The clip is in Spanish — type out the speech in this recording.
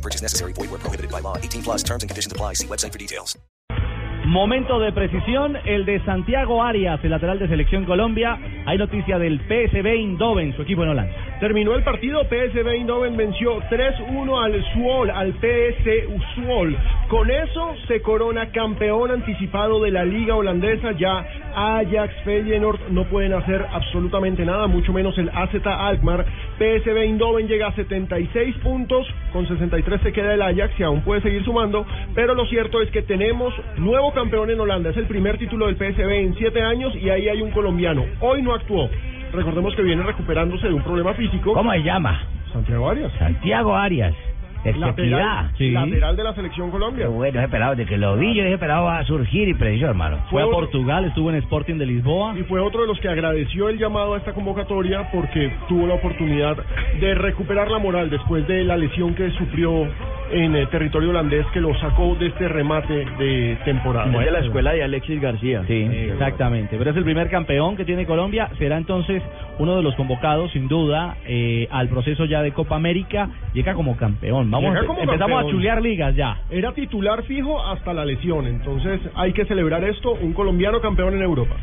No purchase necessary. Void where prohibited by law. 18 plus terms and conditions apply. See website for details. Momento de precisión, el de Santiago Arias, el lateral de Selección Colombia. Hay noticia del PSV Eindhoven, su equipo en Holanda. Terminó el partido, PSV Eindhoven venció 3-1 al Suol, al PS Suol. Con eso se corona campeón anticipado de la liga holandesa. Ya Ajax, Feyenoord no pueden hacer absolutamente nada, mucho menos el AZ Alkmaar. PSV Eindhoven llega a 76 puntos, con 63 se queda el Ajax y aún puede seguir sumando, pero lo cierto es que tenemos nuevo campeón en Holanda. Es el primer título del PSV en siete años y ahí hay un colombiano. Hoy no actuó. Recordemos que viene recuperándose de un problema físico. ¿Cómo se llama? Santiago Arias. Santiago Arias. Lateral, lateral de la selección Colombia. Qué bueno, esperado de que lo vi, yo esperaba a surgir y preciso, hermano. Fue a otro- Portugal, estuvo en Sporting de Lisboa. Y fue otro de los que agradeció el llamado a esta convocatoria porque tuvo la oportunidad de recuperar la moral después de la lesión que sufrió en el territorio holandés que lo sacó de este remate de temporada. Es de la escuela de Alexis García. Sí, exactamente. Pero es el primer campeón que tiene Colombia. Será entonces uno de los convocados, sin duda, eh, al proceso ya de Copa América. Llega como campeón. Vamos, como empezamos campeón. a chulear ligas ya. Era titular fijo hasta la lesión, entonces hay que celebrar esto, un colombiano campeón en Europa.